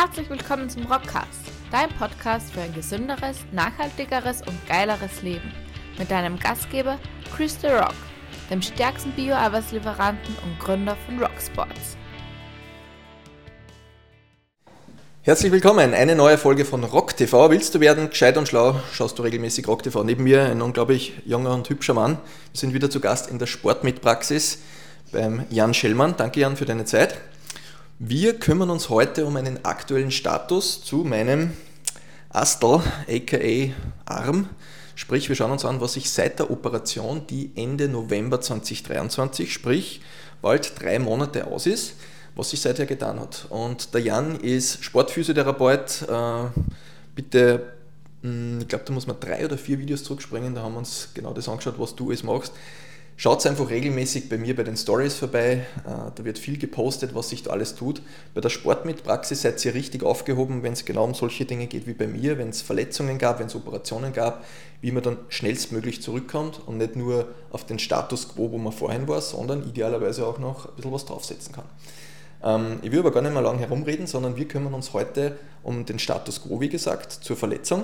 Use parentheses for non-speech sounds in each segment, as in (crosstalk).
Herzlich willkommen zum Rockcast, dein Podcast für ein gesünderes, nachhaltigeres und geileres Leben. Mit deinem Gastgeber Chris The Rock, dem stärksten Bio-Arbeitslieferanten und Gründer von Rocksports. Herzlich willkommen, eine neue Folge von Rock TV. Willst du werden gescheit und schlau, schaust du regelmäßig Rock TV. Neben mir ein unglaublich junger und hübscher Mann. Wir sind wieder zu Gast in der Sportmitpraxis beim Jan Schellmann. Danke Jan für deine Zeit. Wir kümmern uns heute um einen aktuellen Status zu meinem Astel, aka Arm. Sprich, wir schauen uns an, was sich seit der Operation, die Ende November 2023, sprich bald drei Monate aus ist, was sich seither getan hat. Und der Jan ist Sportphysiotherapeut. Äh, bitte, hm, ich glaube, da muss man drei oder vier Videos zurückspringen, da haben wir uns genau das angeschaut, was du alles machst. Schaut einfach regelmäßig bei mir bei den Stories vorbei. Äh, da wird viel gepostet, was sich da alles tut. Bei der Sportmitpraxis seid ihr richtig aufgehoben, wenn es genau um solche Dinge geht wie bei mir, wenn es Verletzungen gab, wenn es Operationen gab, wie man dann schnellstmöglich zurückkommt und nicht nur auf den Status quo, wo man vorhin war, sondern idealerweise auch noch ein bisschen was draufsetzen kann. Ähm, ich will aber gar nicht mehr lange herumreden, sondern wir kümmern uns heute um den Status quo, wie gesagt, zur Verletzung.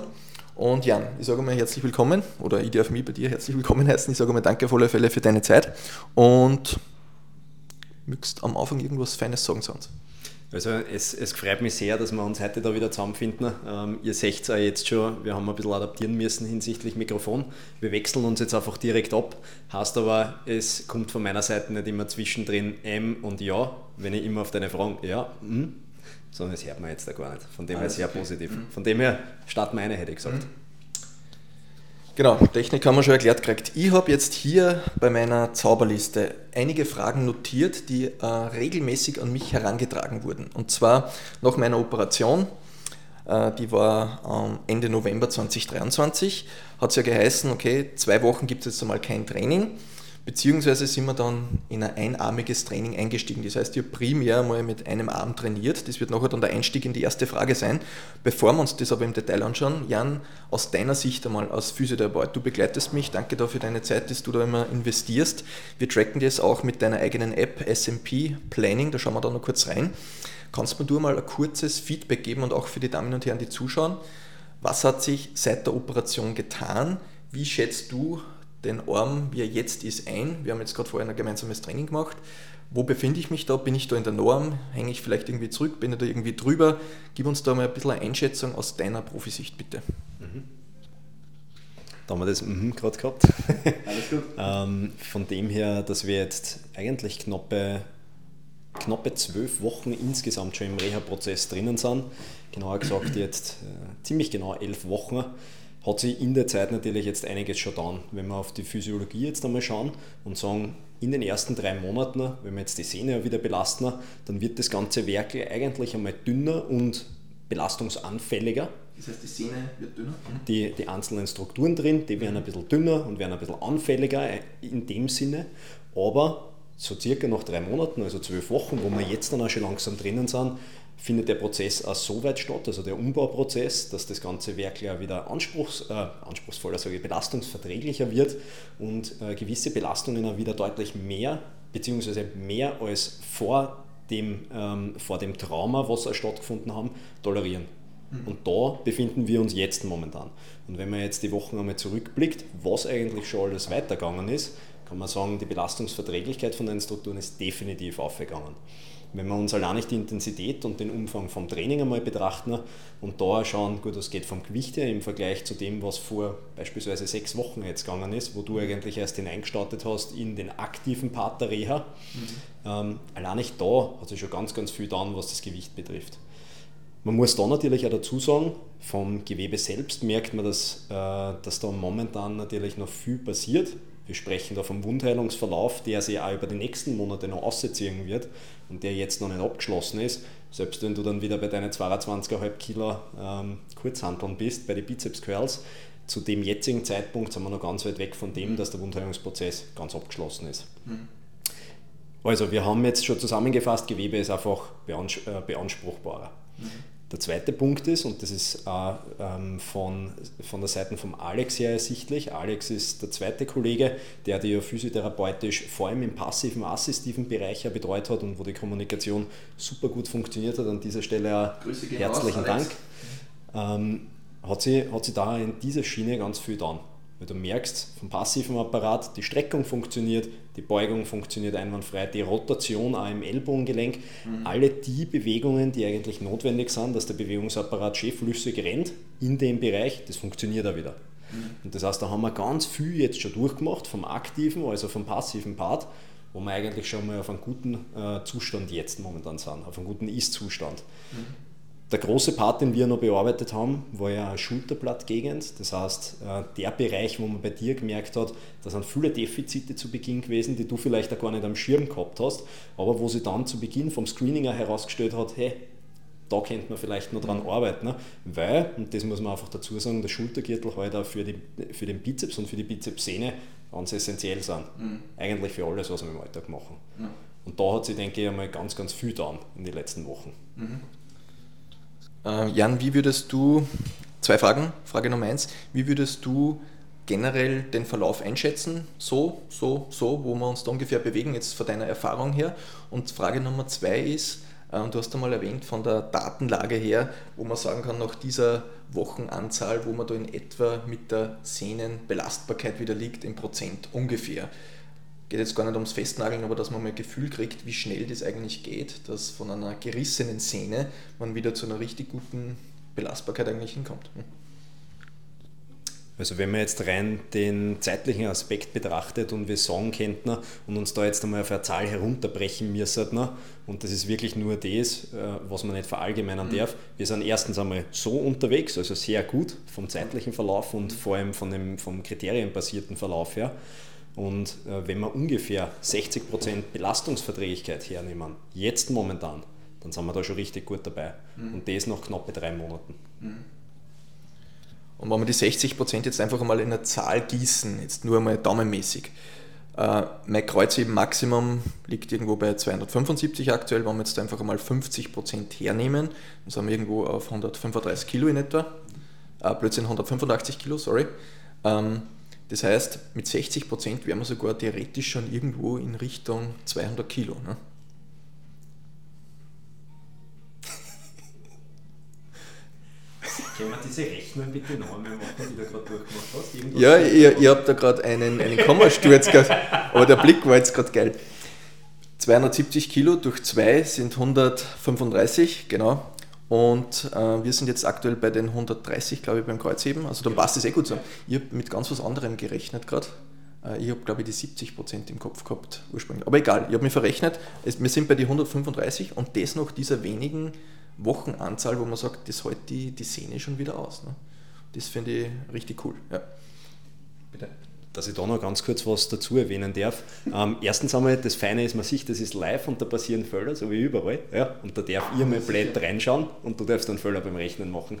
Und Jan, ich sage mal herzlich willkommen, oder ich darf mich bei dir herzlich willkommen heißen. Ich sage mal danke auf alle Fälle für deine Zeit. Und möchtest am Anfang irgendwas Feines sagen zu uns? Also es, es freut mich sehr, dass wir uns heute da wieder zusammenfinden. Ähm, ihr seht es ja jetzt schon, wir haben ein bisschen adaptieren müssen hinsichtlich Mikrofon. Wir wechseln uns jetzt einfach direkt ab. Heißt aber, es kommt von meiner Seite nicht immer zwischendrin M und Ja. Wenn ich immer auf deine Fragen Ja, hm, sondern das hört man jetzt da gar nicht. Von dem her sehr okay. positiv. Mhm. Von dem her starten wir eine, hätte ich gesagt. Mhm. Genau, Technik haben wir schon erklärt gekriegt. Ich habe jetzt hier bei meiner Zauberliste einige Fragen notiert, die äh, regelmäßig an mich herangetragen wurden. Und zwar nach meiner Operation, äh, die war ähm, Ende November 2023, hat es ja geheißen, okay, zwei Wochen gibt es jetzt einmal kein Training. Beziehungsweise sind wir dann in ein einarmiges Training eingestiegen. Das heißt, habe primär mal mit einem Arm trainiert. Das wird nachher dann der Einstieg in die erste Frage sein. Bevor wir uns das aber im Detail anschauen, Jan, aus deiner Sicht einmal als Physiotherapeut, du begleitest mich, danke dafür deine Zeit, dass du da immer investierst. Wir tracken das auch mit deiner eigenen App SMP Planning, da schauen wir da noch kurz rein. Kannst du mir mal ein kurzes Feedback geben und auch für die Damen und Herren, die zuschauen? Was hat sich seit der Operation getan? Wie schätzt du den Arm, wie er jetzt ist, ein. Wir haben jetzt gerade vorher ein gemeinsames Training gemacht. Wo befinde ich mich da? Bin ich da in der Norm? Hänge ich vielleicht irgendwie zurück? Bin ich da irgendwie drüber? Gib uns da mal ein bisschen eine Einschätzung aus deiner Profisicht, bitte. Mhm. Da haben wir das mhm gerade gehabt. (laughs) Alles gut. ähm, von dem her, dass wir jetzt eigentlich knappe, knappe zwölf Wochen insgesamt schon im Reha-Prozess drinnen sind. Genauer gesagt jetzt äh, ziemlich genau elf Wochen hat sich in der Zeit natürlich jetzt einiges schon getan. Wenn wir auf die Physiologie jetzt einmal schauen und sagen, in den ersten drei Monaten, wenn wir jetzt die Sehne wieder belasten, dann wird das ganze Werk eigentlich einmal dünner und belastungsanfälliger. Das heißt, die Sehne wird dünner? Mhm. Die, die einzelnen Strukturen drin, die werden ein bisschen dünner und werden ein bisschen anfälliger in dem Sinne. Aber so circa nach drei Monaten, also zwölf Wochen, wo wir jetzt dann auch schon langsam drinnen sind, findet der Prozess auch so weit statt, also der Umbauprozess, dass das ganze Werk ja wieder anspruchs, äh, anspruchsvoller, sage ich, belastungsverträglicher wird und äh, gewisse Belastungen auch wieder deutlich mehr, beziehungsweise mehr als vor dem, ähm, vor dem Trauma, was stattgefunden haben, tolerieren. Mhm. Und da befinden wir uns jetzt momentan. Und wenn man jetzt die Wochen einmal zurückblickt, was eigentlich schon alles weitergegangen ist, kann man sagen, die Belastungsverträglichkeit von den Strukturen ist definitiv aufgegangen. Wenn wir uns allein nicht die Intensität und den Umfang vom Training einmal betrachten und da schauen, gut, das geht vom Gewicht her im Vergleich zu dem, was vor beispielsweise sechs Wochen jetzt gegangen ist, wo du eigentlich erst hineingestartet hast in den aktiven Part der Reha. Mhm. Ähm, allein nicht da hat sich schon ganz, ganz viel getan, was das Gewicht betrifft. Man muss da natürlich auch dazu sagen, vom Gewebe selbst merkt man, dass, äh, dass da momentan natürlich noch viel passiert. Wir sprechen da vom Wundheilungsverlauf, der sich auch über die nächsten Monate noch ausziehen wird und der jetzt noch nicht abgeschlossen ist. Selbst wenn du dann wieder bei deinen 22,5 Kilo ähm, Kurzhanteln bist, bei den Bizeps Curls, zu dem jetzigen Zeitpunkt sind wir noch ganz weit weg von dem, dass der Wundheilungsprozess ganz abgeschlossen ist. Mhm. Also wir haben jetzt schon zusammengefasst, Gewebe ist einfach beanspruchbarer. Mhm. Der zweite Punkt ist, und das ist äh, ähm, von, von der Seite von Alex her ersichtlich, Alex ist der zweite Kollege, der die physiotherapeutisch vor allem im passiven, assistiven Bereich ja betreut hat und wo die Kommunikation super gut funktioniert hat. An dieser Stelle herzlichen aus, Dank. Ähm, hat, sie, hat sie da in dieser Schiene ganz viel getan. Weil du merkst, vom passiven Apparat, die Streckung funktioniert, die Beugung funktioniert einwandfrei, die Rotation auch im Ellbogengelenk, mhm. alle die Bewegungen, die eigentlich notwendig sind, dass der Bewegungsapparat schön flüssig rennt in dem Bereich, das funktioniert auch wieder. Mhm. Und das heißt, da haben wir ganz viel jetzt schon durchgemacht, vom aktiven, also vom passiven Part, wo wir eigentlich schon mal auf einem guten äh, Zustand jetzt momentan sind, auf einem guten Ist-Zustand. Mhm. Der große Part, den wir noch bearbeitet haben, war ja eine Schulterblattgegend. Das heißt, äh, der Bereich, wo man bei dir gemerkt hat, da sind viele Defizite zu Beginn gewesen, die du vielleicht auch gar nicht am Schirm gehabt hast, aber wo sie dann zu Beginn vom Screening herausgestellt hat, hey, da könnte man vielleicht noch dran arbeiten. Ne? Weil, und das muss man einfach dazu sagen, der Schultergürtel halt auch für, die, für den Bizeps und für die Bizepssehne ganz essentiell sind. Mhm. Eigentlich für alles, was wir im Alltag machen. Mhm. Und da hat sie, denke ich, einmal ganz, ganz viel getan in den letzten Wochen. Mhm. Äh, Jan, wie würdest du, zwei Fragen, Frage Nummer eins, wie würdest du generell den Verlauf einschätzen, so, so, so, wo wir uns da ungefähr bewegen, jetzt von deiner Erfahrung her? Und Frage Nummer zwei ist, äh, du hast einmal erwähnt, von der Datenlage her, wo man sagen kann, nach dieser Wochenanzahl, wo man da in etwa mit der Sehnenbelastbarkeit wieder liegt, im Prozent ungefähr geht jetzt gar nicht ums Festnageln, aber dass man mal ein Gefühl kriegt, wie schnell das eigentlich geht, dass von einer gerissenen Szene man wieder zu einer richtig guten Belastbarkeit eigentlich hinkommt. Hm. Also wenn man jetzt rein den zeitlichen Aspekt betrachtet und wir sagen könnten und uns da jetzt einmal auf eine Zahl herunterbrechen müssen, und das ist wirklich nur das, äh, was man nicht verallgemeinern mhm. darf, wir sind erstens einmal so unterwegs, also sehr gut vom zeitlichen Verlauf und vor allem von dem, vom kriterienbasierten Verlauf her. Und äh, wenn wir ungefähr 60% Belastungsverträglichkeit hernehmen, jetzt momentan, dann sind wir da schon richtig gut dabei. Mhm. Und das nach knappe drei Monaten. Mhm. Und wenn wir die 60% jetzt einfach einmal in eine Zahl gießen, jetzt nur einmal daumenmäßig, äh, mein Kreuzheben Maximum liegt irgendwo bei 275 aktuell, wenn wir jetzt einfach einmal 50% hernehmen, dann sind wir irgendwo auf 135 Kilo in etwa, äh, plötzlich 185 Kilo, sorry. Ähm, das heißt, mit 60 Prozent wären wir sogar theoretisch schon irgendwo in Richtung 200 Kilo. Ne? Können wir diese Rechnung bitte noch einmal machen, die du gerade durchgemacht hast? Irgendwas ja, ihr, ihr habt da gerade einen, einen Kommasturz gehabt, aber der Blick war jetzt gerade geil. 270 Kilo durch 2 sind 135, genau. Und äh, wir sind jetzt aktuell bei den 130, glaube ich, beim Kreuzheben. Also dann passt es eh gut so. Ich habe mit ganz was anderem gerechnet gerade. Äh, ich habe, glaube ich, die 70 Prozent im Kopf gehabt ursprünglich. Aber egal, ich habe mich verrechnet. Es, wir sind bei die 135 und das nach dieser wenigen Wochenanzahl, wo man sagt, das hält die, die Szene schon wieder aus. Ne? Das finde ich richtig cool. Ja. Bitte dass ich da noch ganz kurz was dazu erwähnen darf. Ähm, erstens einmal, das Feine ist, man sieht, das ist live und da passieren Fehler, so wie überall. Ja? Und da darf ihr mal blöd reinschauen und du darfst dann Fehler beim Rechnen machen.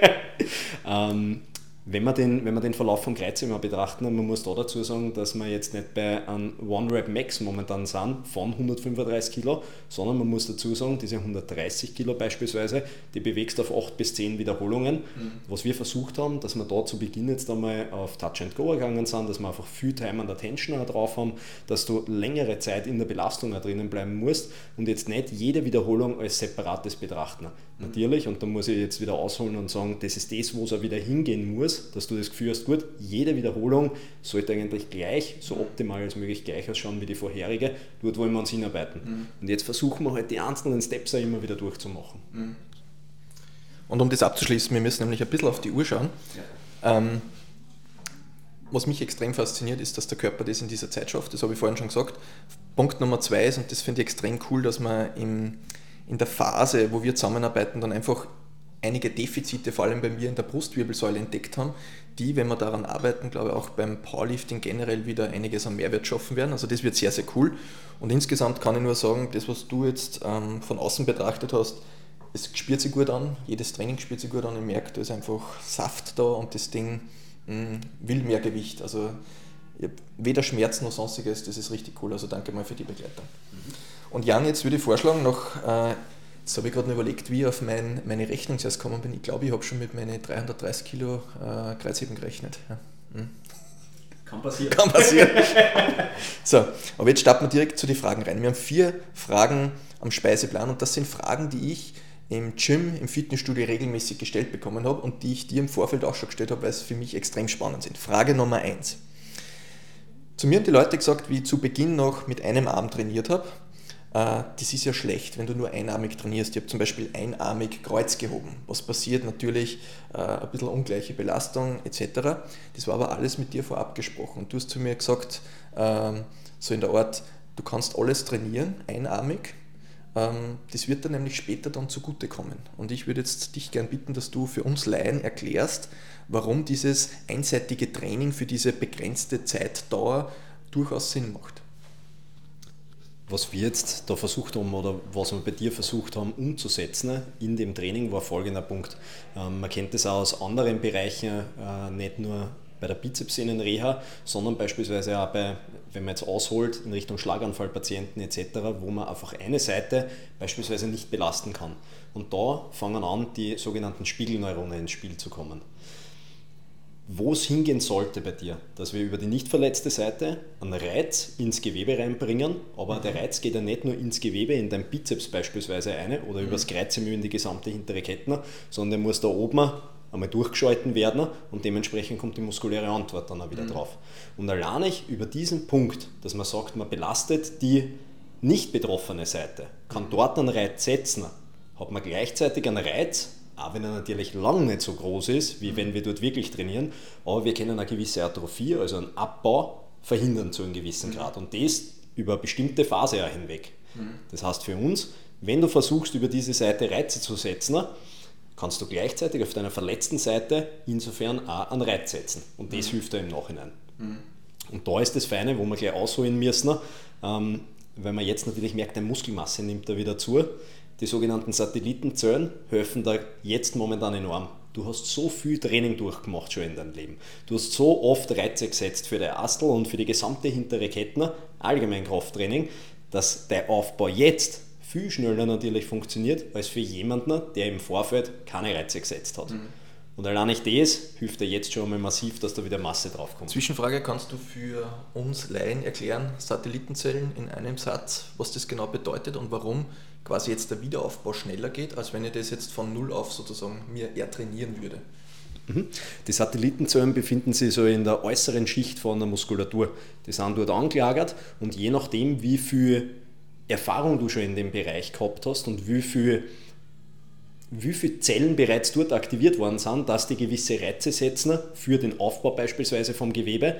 (laughs) ähm, wenn wir den, wenn wir den Verlauf vom Kreuz immer betrachten, man muss da dazu sagen, dass wir jetzt nicht bei einem One-Rap Max momentan sind von 135 Kilo, sondern man muss dazu sagen, diese 130 Kilo beispielsweise, die bewegst auf 8 bis 10 Wiederholungen. Mhm. Was wir versucht haben, dass wir da zu Beginn jetzt einmal auf Touch and Go gegangen sind, dass wir einfach viel Time and Attention drauf haben, dass du längere Zeit in der Belastung drinnen bleiben musst und jetzt nicht jede Wiederholung als separates betrachten. Mhm. Natürlich, und da muss ich jetzt wieder ausholen und sagen, das ist das, wo es auch wieder hingehen muss ist, dass du das Gefühl hast, gut, jede Wiederholung sollte eigentlich gleich, so optimal als möglich gleich ausschauen wie die vorherige. Dort wollen wir uns hinarbeiten. Mhm. Und jetzt versuchen wir halt die einzelnen Steps auch immer wieder durchzumachen. Mhm. Und um das abzuschließen, wir müssen nämlich ein bisschen auf die Uhr schauen. Ja. Ähm, was mich extrem fasziniert, ist, dass der Körper das in dieser Zeit schafft. Das habe ich vorhin schon gesagt. Punkt Nummer zwei ist, und das finde ich extrem cool, dass man im, in der Phase, wo wir zusammenarbeiten, dann einfach einige Defizite, vor allem bei mir in der Brustwirbelsäule, entdeckt haben, die, wenn wir daran arbeiten, glaube ich, auch beim Powerlifting generell wieder einiges an Mehrwert schaffen werden. Also das wird sehr, sehr cool. Und insgesamt kann ich nur sagen, das, was du jetzt ähm, von außen betrachtet hast, es spürt sich gut an, jedes Training spürt sich gut an. Ich merke, da ist einfach Saft da und das Ding mh, mm, will mehr Gewicht. Also weder Schmerz noch sonstiges, das ist richtig cool. Also danke mal für die Begleitung. Mhm. Und Jan, jetzt würde ich vorschlagen, noch äh, Jetzt habe ich gerade überlegt, wie ich auf mein, meine Rechnung zuerst gekommen bin. Ich glaube, ich habe schon mit meinen 330 Kilo äh, Kreuzheben gerechnet. Ja. Hm. Kann passieren. Kann passieren. (laughs) so, aber jetzt starten wir direkt zu den Fragen rein. Wir haben vier Fragen am Speiseplan und das sind Fragen, die ich im Gym, im Fitnessstudio regelmäßig gestellt bekommen habe und die ich dir im Vorfeld auch schon gestellt habe, weil es für mich extrem spannend sind. Frage Nummer eins. Zu mir haben die Leute gesagt, wie ich zu Beginn noch mit einem Arm trainiert habe, das ist ja schlecht, wenn du nur einarmig trainierst. Ich habe zum Beispiel einarmig Kreuz gehoben. Was passiert? Natürlich äh, ein bisschen ungleiche Belastung etc. Das war aber alles mit dir vorab gesprochen. Und du hast zu mir gesagt, ähm, so in der Art, du kannst alles trainieren, einarmig. Ähm, das wird dann nämlich später dann zugutekommen. Und ich würde jetzt dich gern bitten, dass du für uns Laien erklärst, warum dieses einseitige Training für diese begrenzte Zeitdauer durchaus Sinn macht was wir jetzt da versucht haben oder was wir bei dir versucht haben umzusetzen in dem Training war folgender Punkt. Ähm, man kennt das auch aus anderen Bereichen, äh, nicht nur bei der Bizepssehnenreha, sondern beispielsweise auch bei, wenn man jetzt ausholt in Richtung Schlaganfallpatienten etc., wo man einfach eine Seite beispielsweise nicht belasten kann. Und da fangen an, die sogenannten Spiegelneuronen ins Spiel zu kommen wo es hingehen sollte bei dir, dass wir über die nicht verletzte Seite einen Reiz ins Gewebe reinbringen, aber der Reiz geht ja nicht nur ins Gewebe, in dein Bizeps beispielsweise eine oder mhm. übers Kreuzemü in die gesamte hintere Kette, sondern der muss da oben einmal durchgeschalten werden und dementsprechend kommt die muskuläre Antwort dann auch wieder mhm. drauf. Und allein ich über diesen Punkt, dass man sagt, man belastet die nicht betroffene Seite, kann dort einen Reiz setzen, hat man gleichzeitig einen Reiz, auch wenn er natürlich lang nicht so groß ist, wie wenn wir dort wirklich trainieren, aber wir können eine gewisse Atrophie, also einen Abbau, verhindern zu einem gewissen mhm. Grad und das über eine bestimmte Phase auch hinweg. Mhm. Das heißt für uns, wenn du versuchst, über diese Seite Reize zu setzen, kannst du gleichzeitig auf deiner verletzten Seite insofern auch einen Reiz setzen und das mhm. hilft dir im Nachhinein. Und da ist das Feine, wo wir gleich ausholen müssen, ähm, weil man jetzt natürlich merkt, deine Muskelmasse nimmt da wieder zu die sogenannten Satellitenzellen helfen da jetzt momentan enorm. Du hast so viel Training durchgemacht schon in deinem Leben. Du hast so oft Reize gesetzt für der Astel und für die gesamte hintere Kettner, allgemein Krafttraining, dass der Aufbau jetzt viel schneller natürlich funktioniert als für jemanden, der im Vorfeld keine Reize gesetzt hat. Mhm. Und allein nicht das hilft dir jetzt schon mal massiv, dass da wieder Masse draufkommt. Zwischenfrage, kannst du für uns Laien erklären, Satellitenzellen in einem Satz, was das genau bedeutet und warum quasi jetzt der Wiederaufbau schneller geht, als wenn ich das jetzt von Null auf sozusagen mir eher trainieren würde? Mhm. Die Satellitenzellen befinden sich so in der äußeren Schicht von der Muskulatur. Die sind dort angelagert und je nachdem, wie viel Erfahrung du schon in dem Bereich gehabt hast und wie viel wie viele Zellen bereits dort aktiviert worden sind, dass die gewisse Reize setzen für den Aufbau beispielsweise vom Gewebe.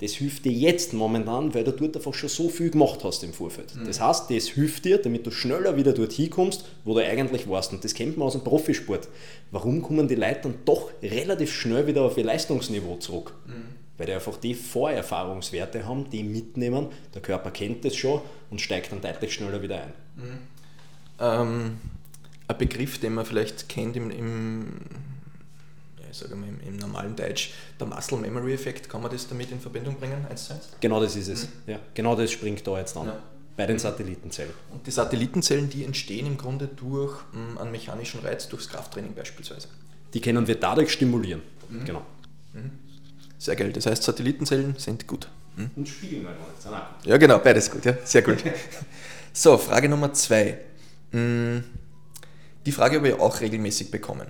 Das hilft dir jetzt momentan, weil du dort einfach schon so viel gemacht hast im Vorfeld. Mhm. Das heißt, das hilft dir, damit du schneller wieder dort hinkommst, wo du eigentlich warst. Und das kennt man aus dem Profisport. Warum kommen die Leute dann doch relativ schnell wieder auf ihr Leistungsniveau zurück? Mhm. Weil die einfach die Vorerfahrungswerte haben, die mitnehmen. Der Körper kennt das schon und steigt dann deutlich schneller wieder ein. Mhm. Ähm ein Begriff, den man vielleicht kennt im, im, ich sage mal, im, im, normalen Deutsch, der Muscle Memory Effekt, kann man das damit in Verbindung bringen, eins zu eins? Genau das ist es. Mhm. Ja, genau das springt da jetzt an. Ja. Bei den Satellitenzellen. Und die Satellitenzellen, die entstehen im Grunde durch um, einen mechanischen Reiz, durchs Krafttraining beispielsweise. Die können wir dadurch stimulieren. Mhm. Genau. Mhm. Sehr geil. Das heißt, Satellitenzellen sind gut. Mhm. Und spiegeln halt auch gut. Ja, genau, beides gut. Ja. Sehr gut. (laughs) so, Frage Nummer zwei. Mhm. Die Frage habe ich auch regelmäßig bekommen.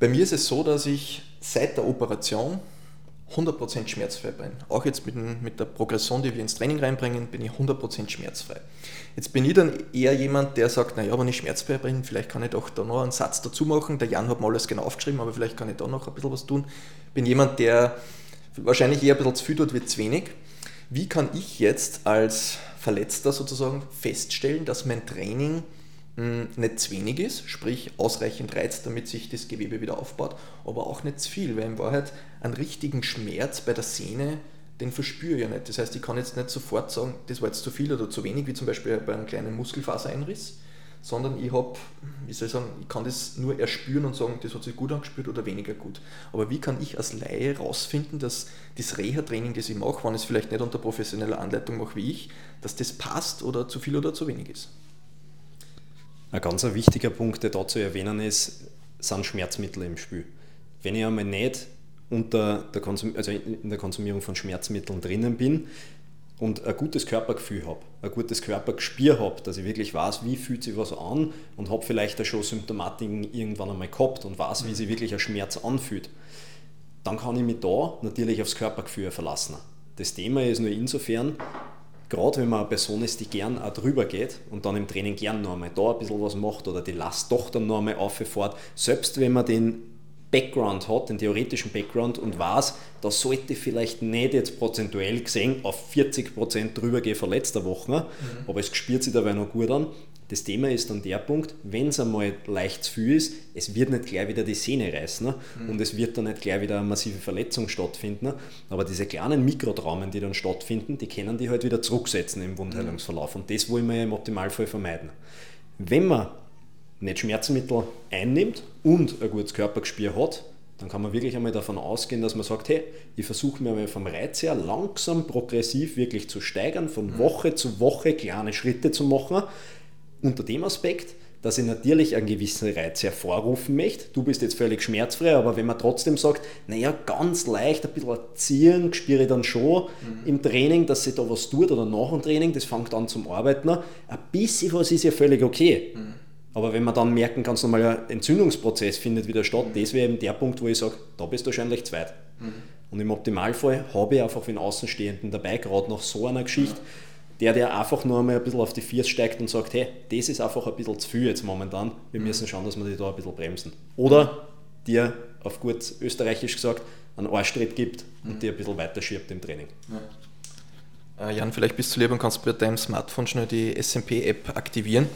Bei mir ist es so, dass ich seit der Operation 100% schmerzfrei bin. Auch jetzt mit, mit, der Progression, die wir ins Training reinbringen, bin ich 100% schmerzfrei. Jetzt bin ich dann eher jemand, der sagt, naja, wenn ich schmerzfrei bin, vielleicht kann ich doch da noch einen Satz dazu machen. Der Jan hat mal alles genau aufgeschrieben, aber vielleicht kann ich da noch ein bisschen was tun. Bin jemand, der wahrscheinlich eher ein bisschen zu viel tut, wird zu wenig. Wie kann ich jetzt als Verletzter sozusagen feststellen, dass mein Training nicht zu wenig ist, sprich ausreichend Reiz, damit sich das Gewebe wieder aufbaut, aber auch nicht zu viel, weil in Wahrheit einen richtigen Schmerz bei der Sehne, den verspüre ich ja nicht. Das heißt, ich kann jetzt nicht sofort sagen, das war jetzt zu viel oder zu wenig, wie zum Beispiel bei einem kleinen Muskelfasereinriss, sondern ich habe, wie soll ich sagen, ich kann das nur erspüren und sagen, das hat sich gut angespürt oder weniger gut. Aber wie kann ich als Laie herausfinden, dass das Reha-Training, das ich mache, wenn ich es vielleicht nicht unter professioneller Anleitung mache wie ich, dass das passt oder zu viel oder zu wenig ist? Ein ganz wichtiger Punkt, der da zu erwähnen ist, sind Schmerzmittel im Spiel. Wenn ich einmal nicht unter der Konsum also in der Konsumierung von Schmerzmitteln drinnen bin und ein gutes Körpergefühl habe, ein gutes Körpergespür habe, dass ich wirklich weiß, wie fühlt sich was an und habe vielleicht auch schon Symptomatiken irgendwann einmal gehabt und weiß, wie sich wirklich ein Schmerz anfühlt, dann kann ich mich da natürlich aufs Körpergefühl verlassen. Das Thema ist nur insofern, gerade wenn man eine Person ist, die gern auch drüber geht und dann im Training gern noch einmal da ein bisschen was macht oder die Last doch dann noch einmal auffährt, selbst wenn man den Background hat, den theoretischen Background und weiß, da sollte vielleicht nicht jetzt prozentuell gesehen auf 40% drüber gehen von letzter Woche, mhm. aber es spürt sich dabei noch gut an. Das Thema ist dann der Punkt, wenn es einmal leicht zu viel ist, es wird nicht gleich wieder die Sehne reißen mhm. und es wird dann nicht gleich wieder eine massive Verletzung stattfinden. Aber diese kleinen Mikrotraumen, die dann stattfinden, die können die halt wieder zurücksetzen im Wundheilungsverlauf und das wollen wir ja im Optimalfall vermeiden. Wenn man nicht Schmerzmittel einnimmt und ein gutes Körpergespür hat, dann kann man wirklich einmal davon ausgehen, dass man sagt, hey, ich versuche mir mal vom Reiz her langsam progressiv wirklich zu steigern, von mhm. Woche zu Woche kleine Schritte zu machen, unter dem Aspekt, dass ich natürlich einen gewissen Reiz hervorrufen möchte. Du bist jetzt völlig schmerzfrei, aber wenn man trotzdem sagt, naja, ganz leicht ein bisschen erziehen, spüre ich dann schon mhm. im Training, dass sich da was tut oder nach dem Training, das fängt an zum Arbeiten. Ein bisschen was ist ja völlig okay. Mhm. Aber wenn man dann merken kann, nochmal ein Entzündungsprozess findet wieder statt, mhm. das wäre eben der Punkt, wo ich sage, da bist du wahrscheinlich zweit. Mhm. Und im Optimalfall habe ich einfach den Außenstehenden dabei, gerade nach so einer Geschichte, mhm. Der, der einfach nur einmal ein bisschen auf die Viers steigt und sagt, hey, das ist einfach ein bisschen zu viel jetzt momentan, wir müssen schauen, dass wir die da ein bisschen bremsen. Oder dir, auf gut österreichisch gesagt, einen Arschtritt gibt und dir ein bisschen weiter schiebt im Training. Ja. Äh, Jan, vielleicht bist du lieber und kannst bei deinem Smartphone schnell die SMP-App aktivieren.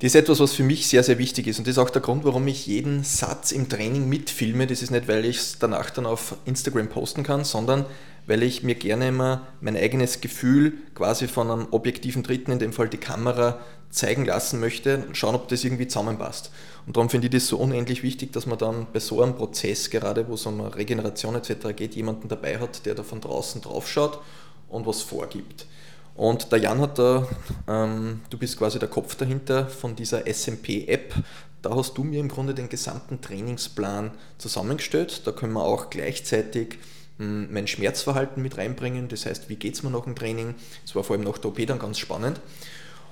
Das ist etwas, was für mich sehr, sehr wichtig ist. Und das ist auch der Grund, warum ich jeden Satz im Training mitfilme. Das ist nicht, weil ich es danach dann auf Instagram posten kann, sondern weil ich mir gerne immer mein eigenes Gefühl quasi von einem objektiven Dritten, in dem Fall die Kamera, zeigen lassen möchte, schauen, ob das irgendwie zusammenpasst. Und darum finde ich das so unendlich wichtig, dass man dann bei so einem Prozess, gerade wo es um Regeneration etc. geht, jemanden dabei hat, der da von draußen drauf schaut und was vorgibt. Und der Jan hat da, ähm, du bist quasi der Kopf dahinter von dieser SMP-App. Da hast du mir im Grunde den gesamten Trainingsplan zusammengestellt. Da können wir auch gleichzeitig mein Schmerzverhalten mit reinbringen. Das heißt, wie geht es mir nach dem Training? Das war vor allem nach der OP dann ganz spannend.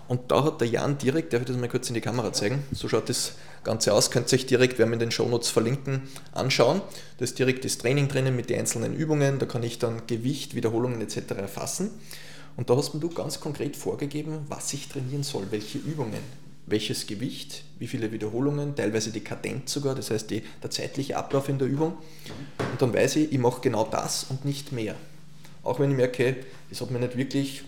Und da hat der Jan direkt, darf ich das mal kurz in die Kamera zeigen? So schaut das Ganze aus. Könnt ihr euch direkt, werden wir in den Shownotes verlinken, anschauen. Da ist direkt das Training drinnen mit den einzelnen Übungen. Da kann ich dann Gewicht, Wiederholungen etc. erfassen. Und da hast mir du ganz konkret vorgegeben, was ich trainieren soll, welche Übungen, welches Gewicht, wie viele Wiederholungen, teilweise die Kadenz sogar, das heißt die, der zeitliche Ablauf in der Übung. Und dann weiß ich, ich mache genau das und nicht mehr. Auch wenn ich merke, es hat mir nicht wirklich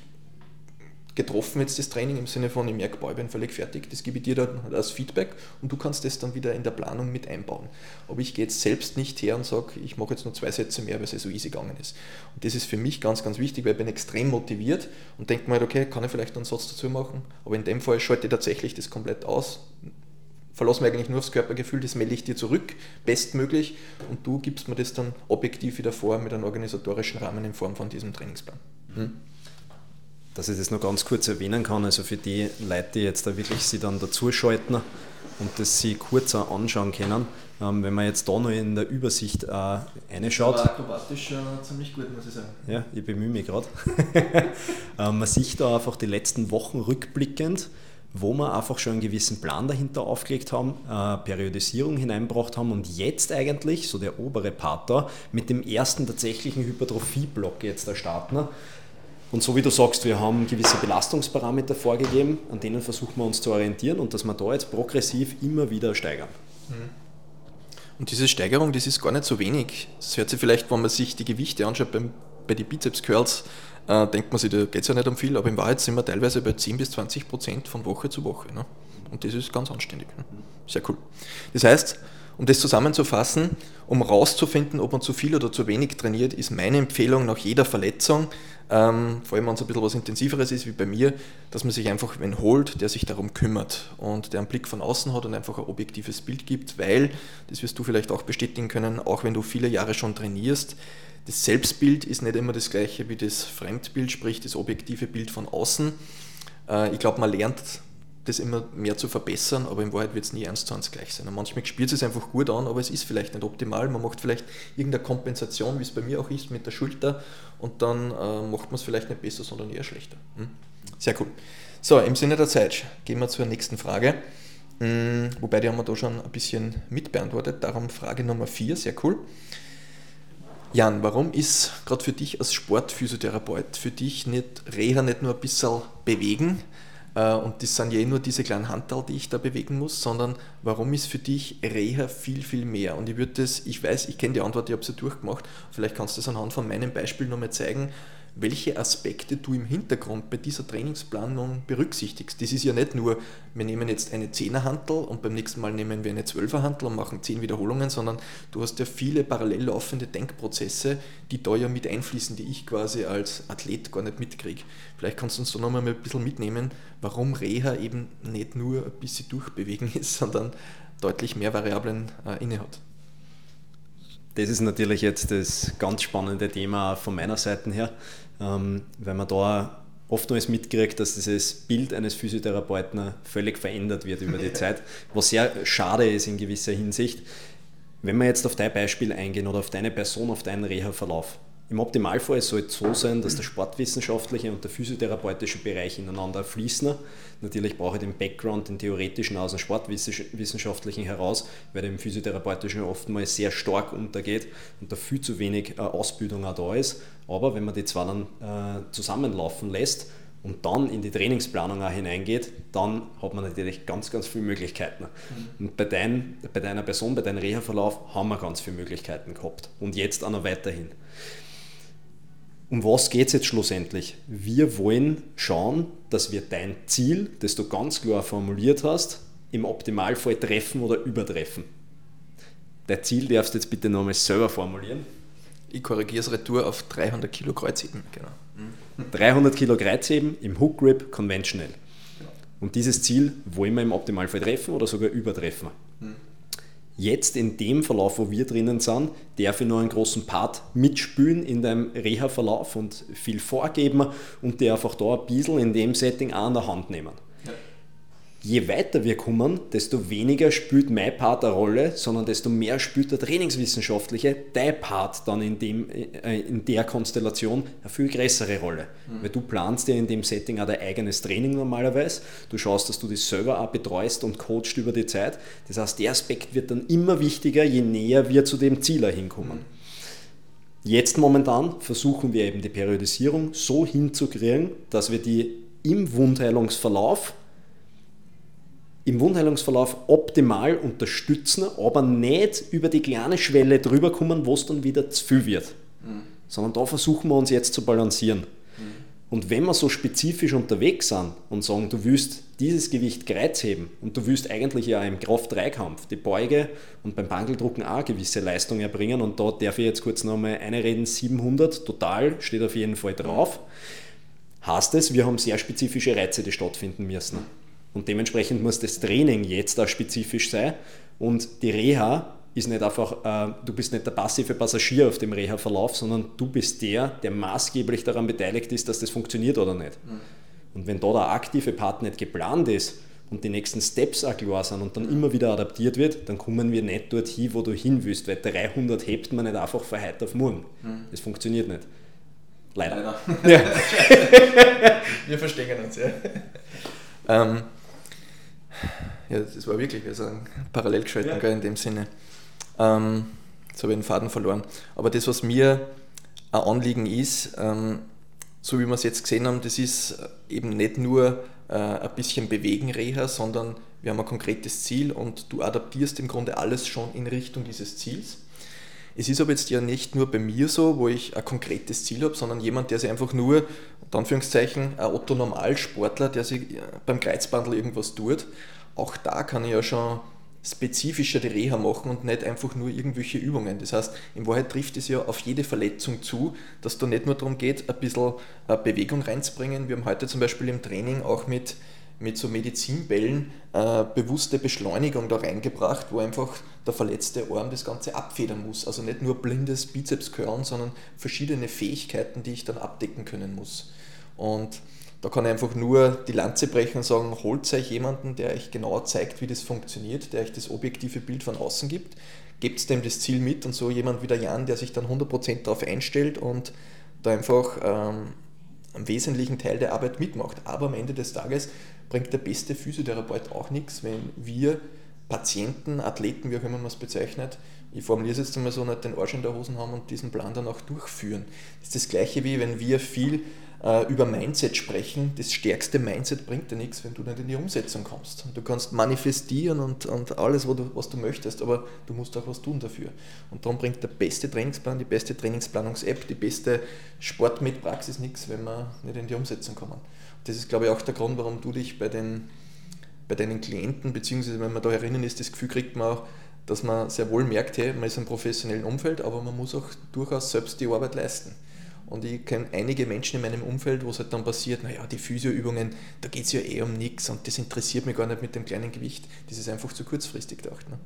getroffen jetzt das Training im Sinne von, ich merke, boah, ich bin völlig fertig, das gebe ich dir dann als Feedback und du kannst das dann wieder in der Planung mit einbauen. Aber ich gehe jetzt selbst nicht her und sage, ich mache jetzt nur zwei Sätze mehr, weil es so easy gegangen ist. Und das ist für mich ganz, ganz wichtig, weil ich bin extrem motiviert und denke mir halt, okay, kann ich vielleicht einen Satz dazu machen, aber in dem Fall schalte ich tatsächlich das komplett aus, verlasse mich eigentlich nur aufs Körpergefühl, das melde ich dir zurück, bestmöglich und du gibst mir das dann objektiv wieder vor mit einem organisatorischen Rahmen in Form von diesem Trainingsplan. Hm? Dass ich das noch ganz kurz erwähnen kann, also für die Leute, die jetzt da wirklich sie dann dazuschalten und das sie kurz anschauen können, ähm, wenn man jetzt da noch in der Übersicht äh, reinschaut. Das war akrobatisch äh, ziemlich gut, muss ich sagen. Ja, ich bemühe mich gerade. (laughs) ähm, man sieht da einfach die letzten Wochen rückblickend, wo wir einfach schon einen gewissen Plan dahinter aufgelegt haben, äh, Periodisierung hineingebracht haben und jetzt eigentlich, so der obere Part da, mit dem ersten tatsächlichen Hypertrophie-Block jetzt da starten. Und so wie du sagst, wir haben gewisse Belastungsparameter vorgegeben, an denen versuchen wir uns zu orientieren und dass wir da jetzt progressiv immer wieder steigern. Mhm. Und diese Steigerung, das ist gar nicht so wenig. Das hört sich vielleicht, wenn man sich die Gewichte anschaut beim, bei den Bizeps Curls, äh, denkt man sich, da geht es ja nicht um viel, aber in Wahrheit sind wir teilweise bei 10 bis 20 Prozent von Woche zu Woche. Ne? Und das ist ganz anständig. Ne? Sehr cool. Das heißt, um das zusammenzufassen, um rauszufinden, ob man zu viel oder zu wenig trainiert, ist meine Empfehlung nach jeder Verletzung, ähm, vor allem wenn es ein bisschen was Intensiveres ist wie bei mir, dass man sich einfach wen holt, der sich darum kümmert und der einen Blick von außen hat und einfach ein objektives Bild gibt, weil, das wirst du vielleicht auch bestätigen können, auch wenn du viele Jahre schon trainierst, das Selbstbild ist nicht immer das gleiche wie das Fremdbild, sprich das objektive Bild von außen. Äh, ich glaube, man lernt das immer mehr zu verbessern, aber in Wahrheit wird es nie eins zu eins gleich sein. Und manchmal spielt es einfach gut an, aber es ist vielleicht nicht optimal. Man macht vielleicht irgendeine Kompensation, wie es bei mir auch ist, mit der Schulter und dann äh, macht man es vielleicht nicht besser, sondern eher schlechter. Hm? Sehr cool. So, im Sinne der Zeit gehen wir zur nächsten Frage. Hm, wobei die haben wir da schon ein bisschen mitbeantwortet. Darum Frage Nummer 4, sehr cool. Jan, warum ist gerade für dich als Sportphysiotherapeut für dich nicht Reha nicht nur ein bisschen bewegen, und das sind ja eh nur diese kleinen Handteil, die ich da bewegen muss, sondern warum ist für dich Reha viel, viel mehr? Und ich würde das, ich weiß, ich kenne die Antwort, ich habe sie durchgemacht, vielleicht kannst du das anhand von meinem Beispiel nochmal zeigen, welche Aspekte du im Hintergrund bei dieser Trainingsplanung berücksichtigst. Das ist ja nicht nur, wir nehmen jetzt eine Zehnerhantel und beim nächsten Mal nehmen wir eine Zwölferhantel und machen zehn Wiederholungen, sondern du hast ja viele parallel laufende Denkprozesse, die da ja mit einfließen, die ich quasi als Athlet gar nicht mitkriege. Vielleicht kannst du uns da nochmal ein bisschen mitnehmen, warum Reha eben nicht nur ein bisschen durchbewegen (laughs) ist, sondern deutlich mehr Variablen äh, innehat. Das ist natürlich jetzt das ganz spannende Thema von meiner Seite her ähm, weil man da oftmals mitkriegt, dass dieses Bild eines Physiotherapeuten völlig verändert wird über die (laughs) Zeit, was sehr schade ist in gewisser Hinsicht. Wenn wir jetzt auf dein Beispiel eingehen oder auf deine Person, auf deinen Reha-Verlauf, im Optimalfall soll es so sein, dass der sportwissenschaftliche und der physiotherapeutische Bereich ineinander fließen. Natürlich brauche ich den Background, den theoretischen aus dem sportwissenschaftlichen heraus, weil der im physiotherapeutischen oftmals sehr stark untergeht und da viel zu wenig äh, Ausbildung auch da ist. Aber wenn man die zwei dann äh, zusammenlaufen lässt und dann in die Trainingsplanung auch hineingeht, dann hat man natürlich ganz, ganz viele Möglichkeiten. Mhm. Und bei, dein, bei deiner Person, bei deinem Reha-Verlauf haben wir ganz viele Möglichkeiten gehabt und jetzt auch noch weiterhin um was geht es jetzt schlussendlich? Wir wollen schauen, dass wir dein Ziel, das du ganz klar formuliert hast, im Optimalfall treffen oder übertreffen. Dein Ziel darfst du jetzt bitte nochmal selber formulieren. Ich korrigiere es retour auf 300 Kilo Kreuzheben. Genau. 300 Kilo Kreuzheben im Hook Grip konventionell. Genau. Und dieses Ziel wollen wir im Optimalfall treffen oder sogar übertreffen. Jetzt in dem Verlauf, wo wir drinnen sind, darf ich noch einen großen Part mitspülen in deinem Reha-Verlauf und viel vorgeben und dir einfach da ein bisschen in dem Setting auch an der Hand nehmen je weiter wir kommen, desto weniger spielt mein Part eine Rolle, sondern desto mehr spielt der Trainingswissenschaftliche, dein Part dann in, dem, äh, in der Konstellation eine viel größere Rolle. Mhm. Weil du planst ja in dem Setting auch dein eigenes Training normalerweise. Du schaust, dass du dich selber auch betreust und coachst über die Zeit. Das heißt, der Aspekt wird dann immer wichtiger, je näher wir zu dem Ziel hinkommen. Mhm. Jetzt momentan versuchen wir eben die Periodisierung so hinzukriegen, dass wir die im Wundheilungsverlauf im Wundheilungsverlauf optimal unterstützen, aber nicht über die kleine Schwelle drüber kommen, wo es dann wieder zu viel wird. Mhm. Sondern da versuchen wir uns jetzt zu balancieren. Mhm. Und wenn wir so spezifisch unterwegs sind und sagen, du willst dieses Gewicht Kreuzheben und du willst eigentlich ja im Kraft-3-Kampf die Beuge und beim Bangeldrucken auch eine gewisse Leistung erbringen und da darf ich jetzt kurz nochmal eine reden, 700 total steht auf jeden Fall drauf, heißt es, wir haben sehr spezifische Reize, die stattfinden müssen. Und dementsprechend muss das Training jetzt auch spezifisch sein. Und die Reha ist nicht einfach, äh, du bist nicht der passive Passagier auf dem Reha-Verlauf, sondern du bist der, der maßgeblich daran beteiligt ist, dass das funktioniert oder nicht. Mhm. Und wenn da der aktive Part nicht geplant ist und die nächsten Steps auch klar sind und dann immer wieder adaptiert wird, dann kommen wir nicht dorthin, wo du hin willst, weil 300 hebt man nicht einfach von heute auf morgen. Mhm. Das funktioniert nicht. Leider. Leider. Ja. (laughs) wir verstehen uns, ja. Ähm, ja, das war wirklich, wir sind parallel geschalten ja. in dem Sinne. Ähm, jetzt habe ich den Faden verloren. Aber das, was mir ein Anliegen ist, ähm, so wie wir es jetzt gesehen haben, das ist eben nicht nur äh, ein bisschen bewegen Reha, sondern wir haben ein konkretes Ziel und du adaptierst im Grunde alles schon in Richtung dieses Ziels. Es ist aber jetzt ja nicht nur bei mir so, wo ich ein konkretes Ziel habe, sondern jemand, der sich einfach nur, unter Anführungszeichen, ein Otto-Normalsportler, der sich äh, beim Kreuzbandel irgendwas tut, auch da kann ich ja schon spezifischer die Reha machen und nicht einfach nur irgendwelche Übungen. Das heißt, in Wahrheit trifft es ja auf jede Verletzung zu, dass da nicht nur darum geht, ein bisschen äh, Bewegung reinzubringen. Wir haben heute zum Beispiel im Training auch mit, mit so Medizinbällen äh, bewusste Beschleunigung da reingebracht, wo einfach der verletzte Arm das Ganze abfedern muss. Also nicht nur blindes Bizeps curlen, sondern verschiedene Fähigkeiten, die ich dann abdecken können muss. Und Da kann ich einfach nur die Lanze brechen und sagen, holt euch jemanden, der euch genauer zeigt, wie das funktioniert, der euch das objektive Bild von außen gibt, gebt dem das Ziel mit und so jemand wie der Jan, der sich dann 100% darauf einstellt und da einfach ähm, einen wesentlichen Teil der Arbeit mitmacht. Aber am Ende des Tages bringt der beste Physiotherapeut auch nichts, wenn wir Patienten, Athleten, wie auch immer man es bezeichnet, ich formuliere es jetzt einmal so, nicht den Arsch in der Hosen haben und diesen Plan dann auch durchführen. Das ist das gleiche wie wenn wir viel äh, über Mindset sprechen. Das stärkste Mindset bringt dir nichts, wenn du nicht in die Umsetzung kommst. Du kannst manifestieren und, und alles, was du, was du möchtest, aber du musst auch was tun dafür. Und darum bringt der beste Trainingsplan, die beste Trainingsplanungs-App, die beste Sport mit Praxis nichts, wenn wir nicht in die Umsetzung kommen. Und das ist, glaube ich, auch der Grund, warum du dich bei den bei deinen Klienten, beziehungsweise wenn man da herinnen ist, das Gefühl kriegt man auch, dass man sehr wohl merkt, hey, man ist im professionellen Umfeld, aber man muss auch durchaus selbst die Arbeit leisten. Und ich kenne einige Menschen in meinem Umfeld, wo es halt dann passiert, naja, die Physioübungen, da geht es ja eh um nichts und das interessiert mich gar nicht mit dem kleinen Gewicht. Das ist einfach zu kurzfristig gedacht. Ne?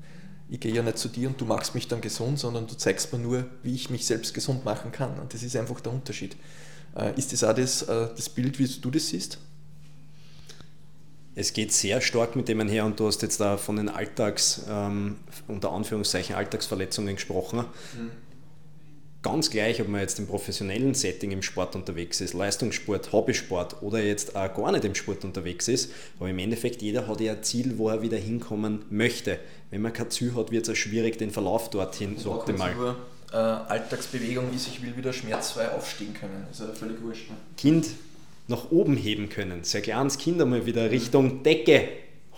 Ich gehe ja nicht zu dir und du machst mich dann gesund, sondern du zeigst mir nur, wie ich mich selbst gesund machen kann. Und das ist einfach der Unterschied. Äh, ist das auch das, äh, das Bild, wie du das siehst? es geht sehr stark mit dem einher und du hast jetzt da von den Alltags, ähm, unter Anführungszeichen Alltagsverletzungen gesprochen. Mhm. Ganz gleich, ob man jetzt im professionellen Setting im Sport unterwegs ist, Leistungssport, Hobbysport oder jetzt auch gar nicht im Sport unterwegs ist, aber im Endeffekt jeder hat ja ein Ziel, wo er wieder hinkommen möchte. Wenn man kein Ziel hat, wird es auch schwierig, den Verlauf dorthin so optimal. Nur, äh, Alltagsbewegung ist, ich will wieder schmerzfrei aufstehen können. Ist ja völlig wurscht. Ne? Kind nach oben heben können. Sehr kleines Kind einmal wieder Richtung Decke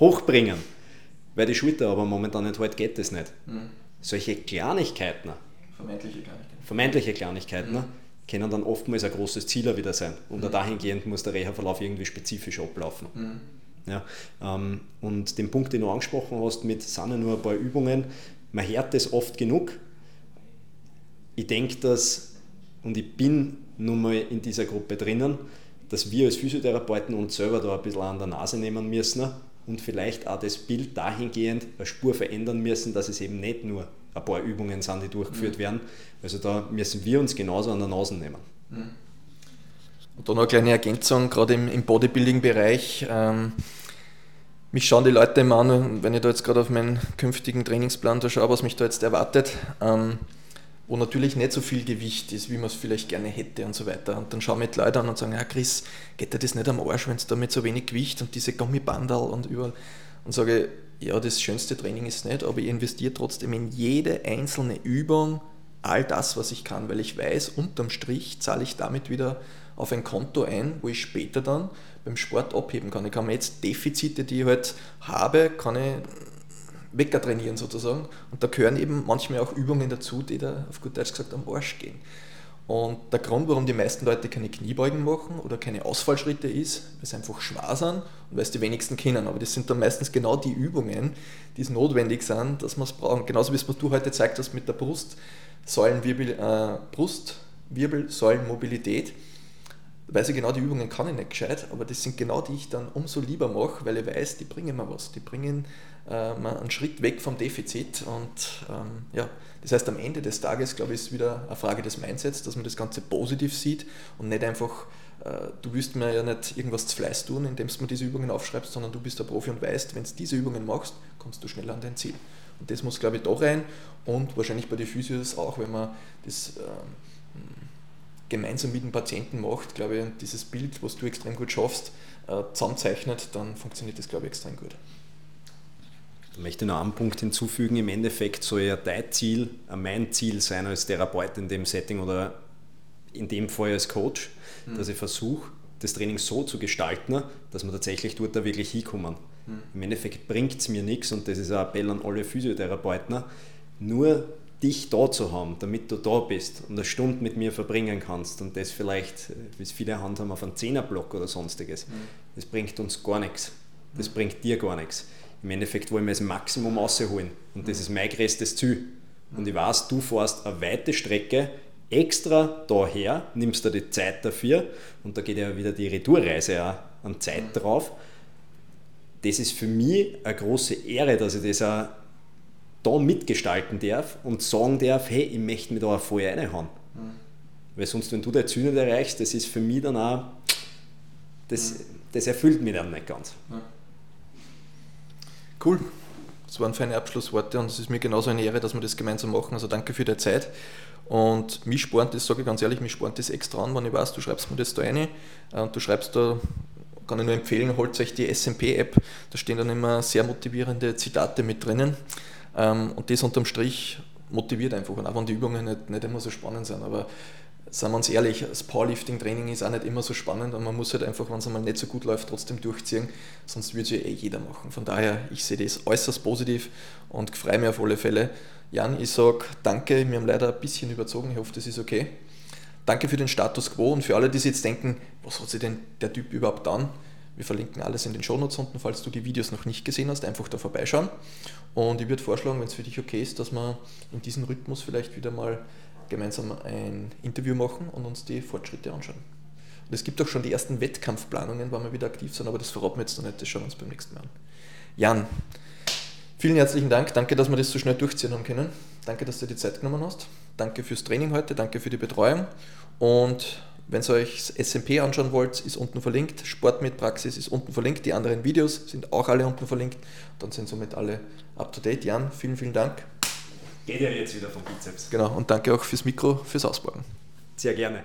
hochbringen. Weil die Schulter aber momentan nicht halt geht das nicht. Mhm. Solche Kleinigkeiten, vermeintliche Kleinigkeiten, vermeintliche Kleinigkeiten mhm. können dann oftmals ein großes Ziel wieder sein. Und mhm. dahingehend muss der Reha-Verlauf irgendwie spezifisch ablaufen. Mhm. Ja, ähm, und den Punkt, den du angesprochen hast, mit sind ja nur ein paar Übungen, man hört das oft genug. Ich denke, dass, und ich bin nun mal in dieser Gruppe drinnen, dass wir als Physiotherapeuten uns selber da ein bisschen an der Nase nehmen müssen und vielleicht auch das Bild dahingehend eine Spur verändern müssen, dass es eben nicht nur ein paar Übungen sind, die durchgeführt mhm. werden. Also da müssen wir uns genauso an der Nase nehmen. Mhm. Und dann noch eine kleine Ergänzung, gerade im, im Bodybuilding-Bereich. Ähm, mich schauen die Leute immer an, wenn ich da jetzt gerade auf meinen künftigen Trainingsplan da schaue, was mich da jetzt erwartet. Ähm, wo natürlich nicht so viel Gewicht ist, wie man es vielleicht gerne hätte und so weiter. Und dann schauen wir die Leute an und sagen, ja Chris, geht dir das nicht am Arsch, wenn es da mit so wenig Gewicht und diese Gummibandal und überall. Und sage, ja, das schönste Training ist nicht, aber ich investiere trotzdem in jede einzelne Übung all das, was ich kann, weil ich weiß, unterm Strich zahle ich damit wieder auf ein Konto ein, wo ich später dann beim Sport abheben kann. Ich kann mir jetzt Defizite, die ich halt habe, kann ich Wecker trainieren sozusagen. Und da gehören eben manchmal auch Übungen dazu, die da auf gut Deutsch gesagt am Arsch gehen. Und der Grund, warum die meisten Leute keine Kniebeugen machen oder keine Ausfallschritte ist, weil sie einfach schwer sind und weil es die wenigsten kennen. Aber das sind dann meistens genau die Übungen, die es notwendig sind, dass man es brauchen. Genauso wie es du heute zeigt hast mit der Brustsäulenwirbel, äh, Brustwirbelsäulenmobilität. Weiß ich genau, die Übungen kann ich nicht gescheit, aber das sind genau die, ich dann umso lieber mache, weil ich weiß, die bringen mir was. Die bringen äh, einen Schritt weg vom Defizit. Und ähm, ja, das heißt, am Ende des Tages, glaube ich, ist wieder eine Frage des Mindsets, dass man das Ganze positiv sieht und nicht einfach, äh, du willst mir ja nicht irgendwas zu Fleiß tun, indem du mir diese Übungen aufschreibst, sondern du bist der Profi und weißt, wenn du diese Übungen machst, kommst du schneller an dein Ziel. Und das muss, glaube ich, da rein und wahrscheinlich bei den Physios auch, wenn man das ähm, gemeinsam mit dem Patienten macht, glaube ich, dieses Bild, was du extrem gut schaffst, äh, zusammenzeichnet, dann funktioniert das, glaube ich, extrem gut. Ich möchte noch einen Punkt hinzufügen. Im Endeffekt soll ja dein Ziel, äh, mein Ziel sein als Therapeut in dem Setting oder in dem Fall als Coach, mhm. dass ich versuche, das Training so zu gestalten, dass wir tatsächlich dort da wirklich hinkommen. Mhm. Im Endeffekt bringt es mir nichts und das ist ein Appell an alle Physiotherapeuten, nur dich da zu haben, damit du da bist und eine Stunde mit mir verbringen kannst und das vielleicht, wie es viele Hand haben, auf einen Zehnerblock oder sonstiges, mhm. das bringt uns gar nichts. Das hm. bringt dir gar nichts im Endeffekt wollen wir das Maximum rausholen. Und das ist mein größtes Ziel. Und ich weiß, du fährst eine weite Strecke extra daher, nimmst da die Zeit dafür und da geht ja wieder die Retourreise auch an Zeit drauf. Das ist für mich eine große Ehre, dass ich das auch da mitgestalten darf und sagen darf, hey, ich möchte mich da voll reinhauen. Mhm. Weil sonst, wenn du dein Ziel nicht erreichst, das ist für mich dann auch das, das erfüllt mich dann nicht ganz. Cool. Das waren feine Abschlussworte und es ist mir genauso eine Ehre, dass wir das gemeinsam machen. Also danke für die Zeit. Und mich spornt das, sage ich ganz ehrlich, mich spornt das extra an, wenn ich weiß, du schreibst mir das da rein. Äh, und du schreibst da, kann ich nur empfehlen, holt euch die SMP-App. Da stehen dann immer sehr motivierende Zitate mit drinnen. Ähm, und das unterm Strich motiviert einfach. Und auch wenn die Übungen nicht, nicht immer so spannend sind. Aber seien wir uns ehrlich, das Powerlifting-Training ist auch nicht immer so spannend und man muss halt einfach, wenn es einmal nicht so gut läuft, trotzdem durchziehen, sonst würde es ja eh jeder machen. Von daher, ich sehe das äußerst positiv und freue mich auf alle Fälle. Jan, ich sage danke, wir haben leider ein bisschen überzogen, ich hoffe, das ist okay. Danke für den Status Quo und für alle, die sich jetzt denken, was hat sich denn der Typ überhaupt an? Wir verlinken alles in den Shownotes unten, falls du die Videos noch nicht gesehen hast, einfach da vorbeischauen. Und ich würde vorschlagen, wenn es für dich okay ist, dass wir in diesem Rhythmus vielleicht wieder mal gemeinsam ein Interview machen und uns die Fortschritte anschauen. Und es gibt auch schon die ersten Wettkampfplanungen, wann wir wieder aktiv sind, aber das verraten wir jetzt noch nicht, das schauen wir uns beim nächsten Mal an. Jan, vielen herzlichen Dank, danke, dass wir das so schnell durchziehen haben können. Danke, dass du dir die Zeit genommen hast. Danke fürs Training heute, danke für die Betreuung. Und wenn ihr euch das SMP anschauen wollt, ist unten verlinkt. Sport mit Praxis ist unten verlinkt. Die anderen Videos sind auch alle unten verlinkt. Dann sind somit alle up to date. Jan, vielen, vielen Dank. Geht ja jetzt wieder vom Bizeps. Genau, und danke auch fürs Mikro, fürs Ausbauen. Sehr gerne.